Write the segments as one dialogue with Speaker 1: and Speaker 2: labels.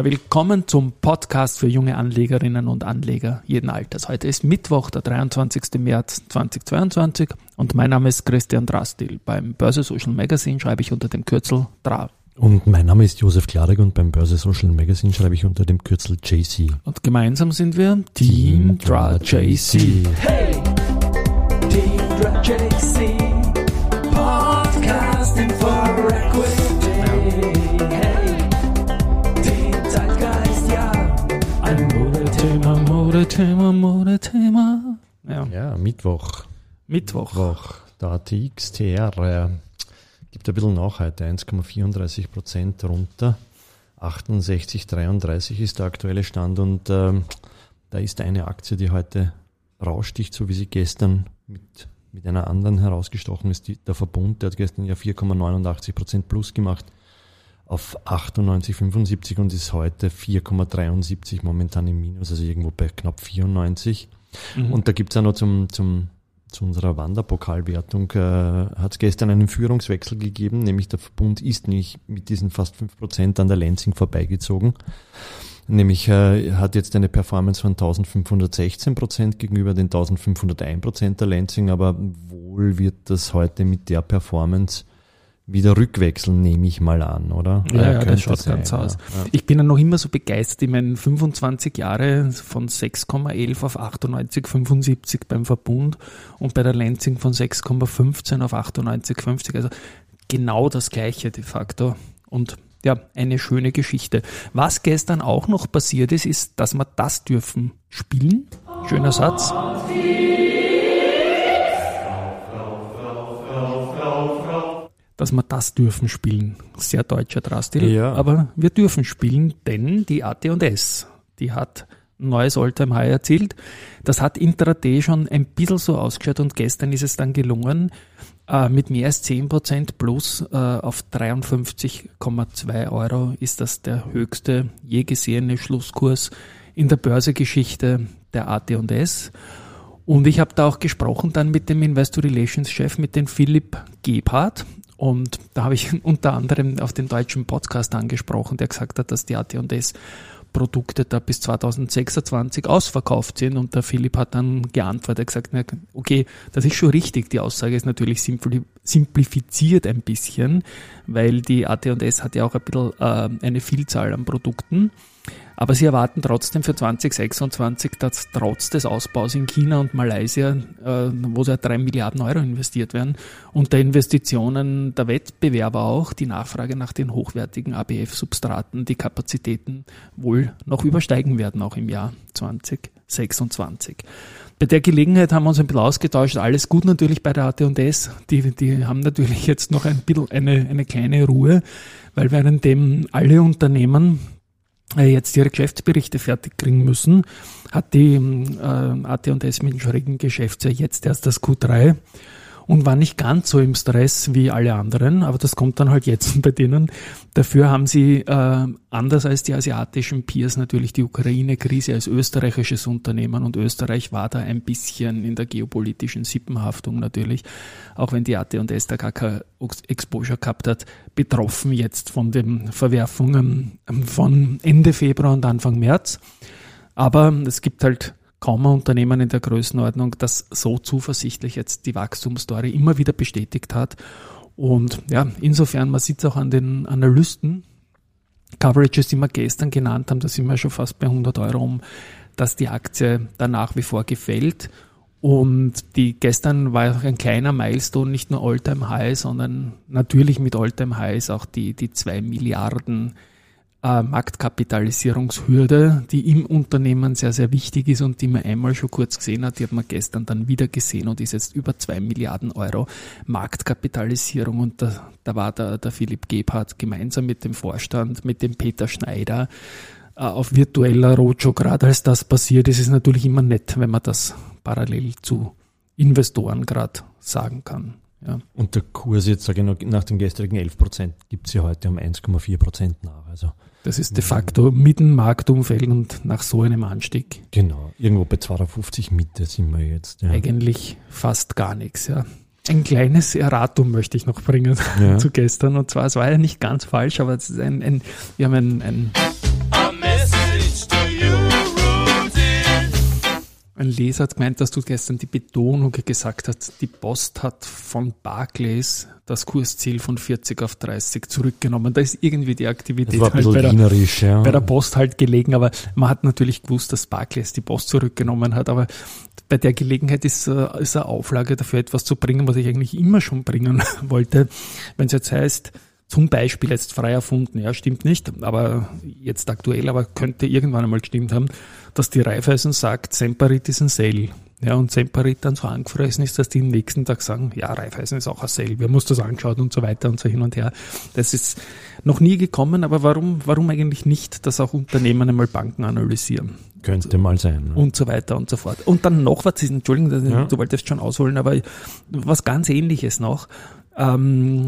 Speaker 1: Ja, willkommen zum Podcast für junge Anlegerinnen und Anleger jeden Alters. Heute ist Mittwoch, der 23. März 2022 und mein Name ist Christian Drastil. Beim Börse Social Magazine schreibe ich unter dem Kürzel DRA.
Speaker 2: Und mein Name ist Josef Klarek und beim Börse Social Magazine schreibe ich unter dem Kürzel JC.
Speaker 1: Und gemeinsam sind wir Team, Team DRA JC. Hey! Team DRA JC
Speaker 2: Mittwoch.
Speaker 1: Mittwoch.
Speaker 2: Mittwoch. Der ATX TR äh, gibt ein bisschen nach heute, 1,34 Prozent runter. 68,33 ist der aktuelle Stand und äh, da ist eine Aktie, die heute raussticht, so wie sie gestern mit, mit einer anderen herausgestochen ist. Die, der Verbund, der hat gestern ja 4,89 Prozent plus gemacht auf 98,75 und ist heute 4,73 momentan im Minus, also irgendwo bei knapp 94. Mhm. Und da gibt's auch noch zum, zum, zu unserer Wanderpokalwertung, äh, hat es gestern einen Führungswechsel gegeben, nämlich der Verbund ist nicht mit diesen fast 5% an der Lansing vorbeigezogen. Nämlich äh, hat jetzt eine Performance von 1516 Prozent gegenüber den 1501 Prozent der Lansing, aber wohl wird das heute mit der Performance wieder rückwechseln, nehme ich mal an, oder?
Speaker 1: Ja, ja, ja das schaut sein, ganz aus. Ja. Ich bin ja noch immer so begeistert. Ich meine, 25 Jahre von 6,11 auf 98,75 beim Verbund und bei der Lansing von 6,15 auf 98,50. Also genau das Gleiche de facto. Und ja, eine schöne Geschichte. Was gestern auch noch passiert ist, ist, dass wir das dürfen spielen. Schöner Satz. Dass wir das dürfen spielen. Sehr deutscher Drastil. Ja. Aber wir dürfen spielen, denn die AT&S, die hat neues Alltime High erzielt. Das hat intraday schon ein bisschen so ausgeschaut und gestern ist es dann gelungen, äh, mit mehr als 10% plus äh, auf 53,2 Euro ist das der höchste je gesehene Schlusskurs in der Börsegeschichte der AT&S. Und ich habe da auch gesprochen dann mit dem Investor Relations Chef, mit dem Philipp Gebhardt. Und da habe ich unter anderem auf den deutschen Podcast angesprochen, der gesagt hat, dass die AT&S Produkte da bis 2026 ausverkauft sind. Und der Philipp hat dann geantwortet, gesagt, okay, das ist schon richtig. Die Aussage ist natürlich simplifiziert ein bisschen, weil die AT&S hat ja auch ein bisschen äh, eine Vielzahl an Produkten. Aber sie erwarten trotzdem für 2026, dass trotz des Ausbaus in China und Malaysia, äh, wo seit drei Milliarden Euro investiert werden, und der Investitionen der Wettbewerber auch, die Nachfrage nach den hochwertigen ABF-Substraten, die Kapazitäten wohl noch übersteigen werden, auch im Jahr 2026. Bei der Gelegenheit haben wir uns ein bisschen ausgetauscht. Alles gut natürlich bei der AT&S. Die, die haben natürlich jetzt noch ein bisschen eine, eine kleine Ruhe, weil währenddem alle Unternehmen äh, jetzt ihre Geschäftsberichte fertig kriegen müssen, hat die äh, AT&S mit dem schrägen Geschäftsjahr jetzt erst das Q3 und war nicht ganz so im Stress wie alle anderen, aber das kommt dann halt jetzt bei denen. Dafür haben sie äh, anders als die asiatischen Peers natürlich die Ukraine-Krise als österreichisches Unternehmen und Österreich war da ein bisschen in der geopolitischen Sippenhaftung natürlich, auch wenn die AT&S da gar kein Exposure gehabt hat, betroffen jetzt von den Verwerfungen von Ende Februar und Anfang März. Aber es gibt halt kaum ein Unternehmen in der Größenordnung, das so zuversichtlich jetzt die Wachstumsstory immer wieder bestätigt hat. Und ja, insofern, man sieht es auch an den Analysten, Coverages, die wir gestern genannt haben, da sind wir schon fast bei 100 Euro um, dass die Aktie da nach wie vor gefällt. Und die gestern war auch ein kleiner Milestone, nicht nur Alltime High, sondern natürlich mit Alltime Highs auch die, die zwei Milliarden äh, Marktkapitalisierungshürde, die im Unternehmen sehr, sehr wichtig ist und die man einmal schon kurz gesehen hat. Die hat man gestern dann wieder gesehen und ist jetzt über zwei Milliarden Euro Marktkapitalisierung. Und da, da war der, der Philipp Gebhardt gemeinsam mit dem Vorstand, mit dem Peter Schneider äh, auf virtueller Roadshow. Gerade als das passiert ist, ist es natürlich immer nett, wenn man das parallel zu Investoren gerade sagen kann.
Speaker 2: Ja. Und der Kurs jetzt, sage ich noch, nach den gestrigen 11 Prozent gibt es ja heute um 1,4 Prozent nach. Also
Speaker 1: das ist de facto mitten Marktumfeld und nach so einem Anstieg.
Speaker 2: Genau, irgendwo bei 250 Mitte sind wir jetzt.
Speaker 1: Ja. Eigentlich fast gar nichts, ja. Ein kleines Erratum möchte ich noch bringen ja. zu gestern. Und zwar, es war ja nicht ganz falsch, aber es ist ein, ein wir haben ein, ein Leser hat gemeint, dass du gestern die Betonung gesagt hast, die Post hat von Barclays das Kursziel von 40 auf 30 zurückgenommen. Da ist irgendwie die Aktivität
Speaker 2: halt bei, der, ja.
Speaker 1: bei der Post halt gelegen, aber man hat natürlich gewusst, dass Barclays die Post zurückgenommen hat, aber bei der Gelegenheit ist, äh, ist eine Auflage dafür etwas zu bringen, was ich eigentlich immer schon bringen wollte. Wenn es jetzt heißt, zum Beispiel jetzt frei erfunden, ja, stimmt nicht, aber jetzt aktuell, aber könnte irgendwann einmal gestimmt haben, dass die Raiffeisen sagt, Semperit ist ein Sale. Ja, und Semperit dann so angefressen ist, dass die am nächsten Tag sagen, ja, Raiffeisen ist auch ein Sale, wir haben uns das angeschaut und so weiter und so hin und her. Das ist noch nie gekommen, aber warum, warum eigentlich nicht, dass auch Unternehmen einmal Banken analysieren?
Speaker 2: Könnte mal sein.
Speaker 1: Ne? Und so weiter und so fort. Und dann noch was, Entschuldigung, ja. du wolltest schon ausholen, aber was ganz ähnliches noch. Ähm,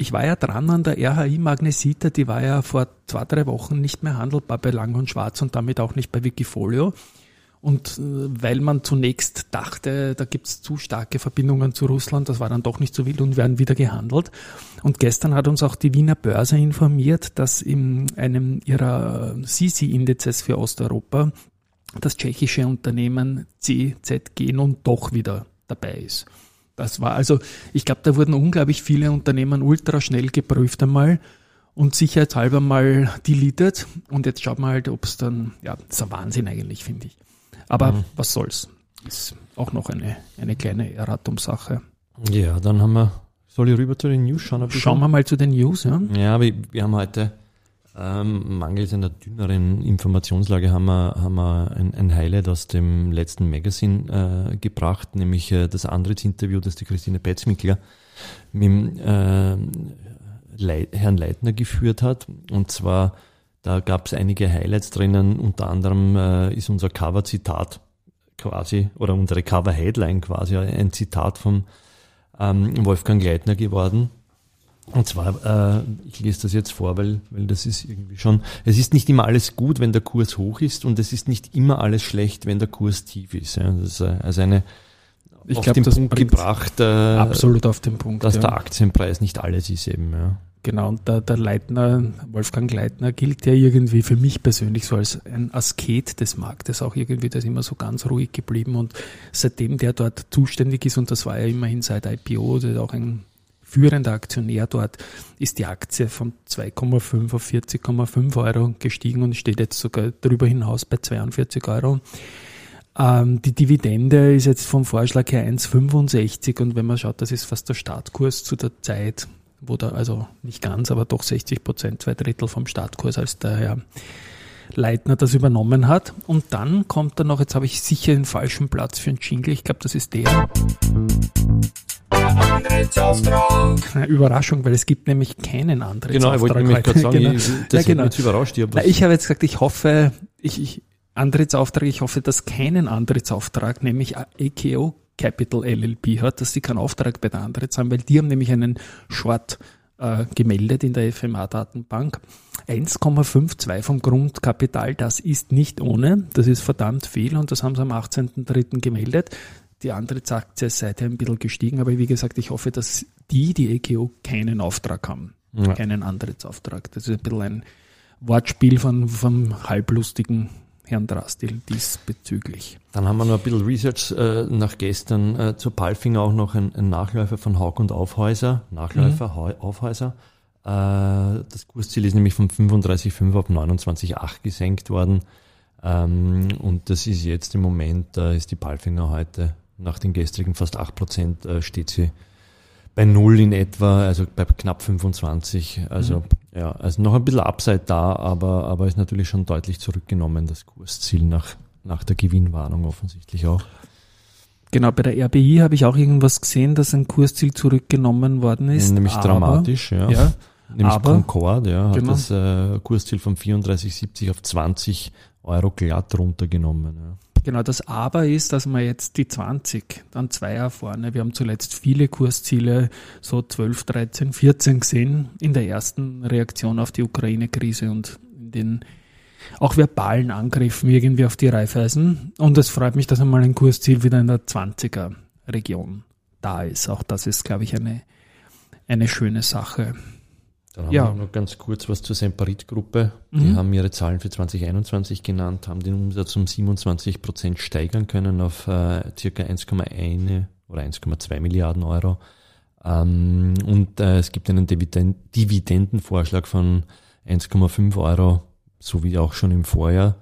Speaker 1: ich war ja dran an der RHI Magnesita, die war ja vor zwei, drei Wochen nicht mehr handelbar bei Lang und Schwarz und damit auch nicht bei Wikifolio. Und äh, weil man zunächst dachte, da gibt's zu starke Verbindungen zu Russland, das war dann doch nicht so wild und werden wieder gehandelt. Und gestern hat uns auch die Wiener Börse informiert, dass in einem ihrer CC-Indizes für Osteuropa das tschechische Unternehmen CZG nun doch wieder dabei ist. Das war also, ich glaube, da wurden unglaublich viele Unternehmen ultra schnell geprüft einmal und sicherheitshalber mal deleted. Und jetzt schaut man halt, ob es dann, ja, das ist ein Wahnsinn eigentlich, finde ich. Aber mhm. was soll's? Ist auch noch eine, eine kleine Erratumsache.
Speaker 2: Ja, dann haben wir, soll ich rüber zu den News
Speaker 1: schauen? Schauen wir mal zu den News, ja.
Speaker 2: Ja, wir, wir haben heute ähm, mangels einer dünneren Informationslage haben wir, haben wir ein, ein Highlight aus dem letzten Magazine äh, gebracht, nämlich äh, das Antritts-Interview, das die Christine Petzmickler mit äh, Leit Herrn Leitner geführt hat. Und zwar, da gab es einige Highlights drinnen, unter anderem äh, ist unser Cover-Zitat quasi, oder unsere Cover-Headline quasi ein Zitat vom ähm, Wolfgang Leitner geworden und zwar, äh, ich lese das jetzt vor, weil, weil das ist irgendwie schon, es ist nicht immer alles gut, wenn der Kurs hoch ist und es ist nicht immer alles schlecht, wenn der Kurs tief ist. Ja. Das ist äh, also eine
Speaker 1: ich auf glaub, den Punkt gebracht,
Speaker 2: äh,
Speaker 1: absolut auf den Punkt,
Speaker 2: dass ja. der Aktienpreis nicht alles ist eben. Ja.
Speaker 1: Genau, und der, der Leitner, Wolfgang Leitner, gilt ja irgendwie für mich persönlich so als ein Asket des Marktes, auch irgendwie, der ist immer so ganz ruhig geblieben und seitdem der dort zuständig ist, und das war ja immerhin seit IPO, das ist auch ein führender Aktionär dort, ist die Aktie von 2,5 auf 40,5 Euro gestiegen und steht jetzt sogar darüber hinaus bei 42 Euro. Ähm, die Dividende ist jetzt vom Vorschlag her 1,65 und wenn man schaut, das ist fast der Startkurs zu der Zeit, wo da, also nicht ganz, aber doch 60 Prozent, zwei Drittel vom Startkurs, als der Herr Leitner das übernommen hat. Und dann kommt da noch, jetzt habe ich sicher den falschen Platz für einen Jingle, ich glaube, das ist der. Eine Überraschung, weil es gibt nämlich keinen anderen.
Speaker 2: Genau, ich wollte nämlich gerade sagen, genau. ich, das ja, genau.
Speaker 1: jetzt überrascht. Ich, Na, ich habe jetzt gesagt, ich hoffe, ich, ich Antrittsauftrag, ich hoffe, dass keinen Antrittsauftrag, nämlich EKO Capital LLP hat, dass sie keinen Auftrag bei der Antritts haben, weil die haben nämlich einen Short äh, gemeldet in der FMA-Datenbank. 1,52 vom Grundkapital, das ist nicht ohne, das ist verdammt viel und das haben sie am 18.03. gemeldet. Die andere Aktie ist seither ein bisschen gestiegen, aber wie gesagt, ich hoffe, dass die, die EKO, keinen Auftrag haben, ja. keinen Antrittsauftrag. Das ist ein bisschen ein Wortspiel von, vom halblustigen Herrn Drastil diesbezüglich.
Speaker 2: Dann haben wir noch ein bisschen Research äh, nach gestern äh, zur Palfinger auch noch ein, ein, Nachläufer von Haug und Aufhäuser. Nachläufer, mhm. Aufhäuser. Äh, das Kursziel ist nämlich von 35,5 auf 29,8 gesenkt worden. Ähm, und das ist jetzt im Moment, da ist die Palfinger heute nach den gestrigen fast 8 Prozent äh, steht sie bei null in etwa, also bei knapp 25. Also mhm. ja, also noch ein bisschen Upside da, aber, aber ist natürlich schon deutlich zurückgenommen, das Kursziel nach, nach der Gewinnwarnung offensichtlich auch.
Speaker 1: Genau, bei der RBI habe ich auch irgendwas gesehen, dass ein Kursziel zurückgenommen worden ist.
Speaker 2: Nämlich aber, dramatisch, ja. ja Nämlich aber, Concorde, ja, hat genau. das äh, Kursziel von 34,70 auf 20 Euro glatt runtergenommen. Ja.
Speaker 1: Genau, das Aber ist, dass wir jetzt die 20, dann zwei Jahre vorne, wir haben zuletzt viele Kursziele, so 12, 13, 14 gesehen in der ersten Reaktion auf die Ukraine-Krise und in den auch verbalen Angriffen irgendwie auf die Reifeisen. Und es freut mich, dass einmal ein Kursziel wieder in der 20er Region da ist. Auch das ist, glaube ich, eine, eine schöne Sache.
Speaker 2: Dann haben ja. wir noch ganz kurz was zur Semperit-Gruppe. Die mhm. haben ihre Zahlen für 2021 genannt, haben den Umsatz um 27 Prozent steigern können auf äh, circa 1,1 oder 1,2 Milliarden Euro. Ähm, und äh, es gibt einen Dividend Dividendenvorschlag von 1,5 Euro, so wie auch schon im Vorjahr.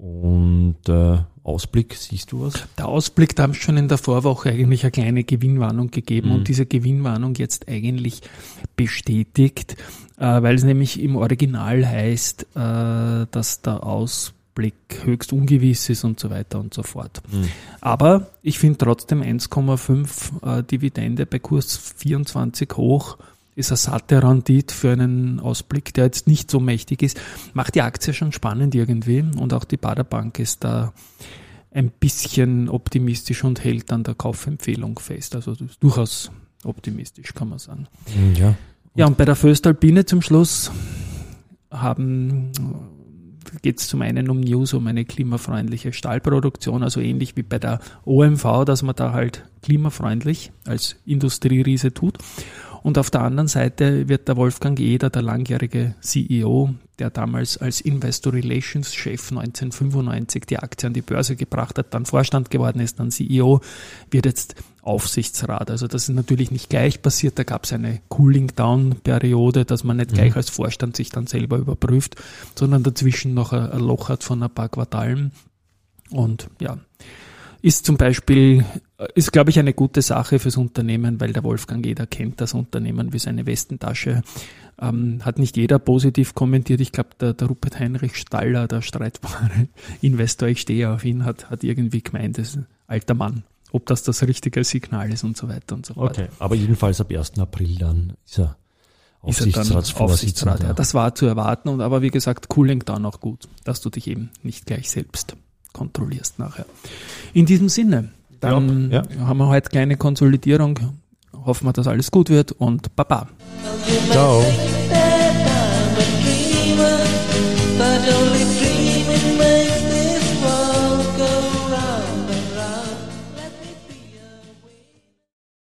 Speaker 2: Und äh, Ausblick, siehst du was?
Speaker 1: Der Ausblick, da haben schon in der Vorwoche eigentlich eine kleine Gewinnwarnung gegeben mhm. und diese Gewinnwarnung jetzt eigentlich bestätigt, äh, weil es nämlich im Original heißt, äh, dass der Ausblick höchst ungewiss ist und so weiter und so fort. Mhm. Aber ich finde trotzdem 1,5 äh, Dividende bei Kurs 24 hoch ist eine satte Rendite für einen Ausblick, der jetzt nicht so mächtig ist, macht die Aktie schon spannend irgendwie und auch die Baderbank ist da ein bisschen optimistisch und hält an der Kaufempfehlung fest. Also das ist durchaus optimistisch, kann man sagen. Ja. Ja, und bei der Föstalpine zum Schluss haben geht es zum einen um News, um eine klimafreundliche Stahlproduktion, also ähnlich wie bei der OMV, dass man da halt klimafreundlich als Industrieriese tut. Und auf der anderen Seite wird der Wolfgang Eder, der langjährige CEO, der damals als Investor Relations Chef 1995 die Aktie an die Börse gebracht hat, dann Vorstand geworden ist, dann CEO, wird jetzt Aufsichtsrat. Also das ist natürlich nicht gleich passiert. Da gab es eine Cooling-Down-Periode, dass man nicht gleich mhm. als Vorstand sich dann selber überprüft, sondern dazwischen noch ein Loch hat von ein paar Quartalen. Und ja, ist zum Beispiel, ist glaube ich eine gute Sache fürs Unternehmen, weil der Wolfgang jeder kennt das Unternehmen wie seine Westentasche. Ähm, hat nicht jeder positiv kommentiert. Ich glaube, der, der Rupert Heinrich Staller, der streitbare Investor, ich stehe auf ihn, hat, hat irgendwie gemeint, das ist ein alter Mann. Ob das das richtige Signal ist und so weiter und so fort. Okay,
Speaker 2: aber jedenfalls ab 1. April dann ist er
Speaker 1: Aufsichtsrat. Ja, das war zu erwarten und aber wie gesagt, Cooling Down auch gut, dass du dich eben nicht gleich selbst kontrollierst nachher. In diesem Sinne, dann ja, ja. haben wir heute kleine Konsolidierung. Hoffen wir, dass alles gut wird und Baba. Ciao.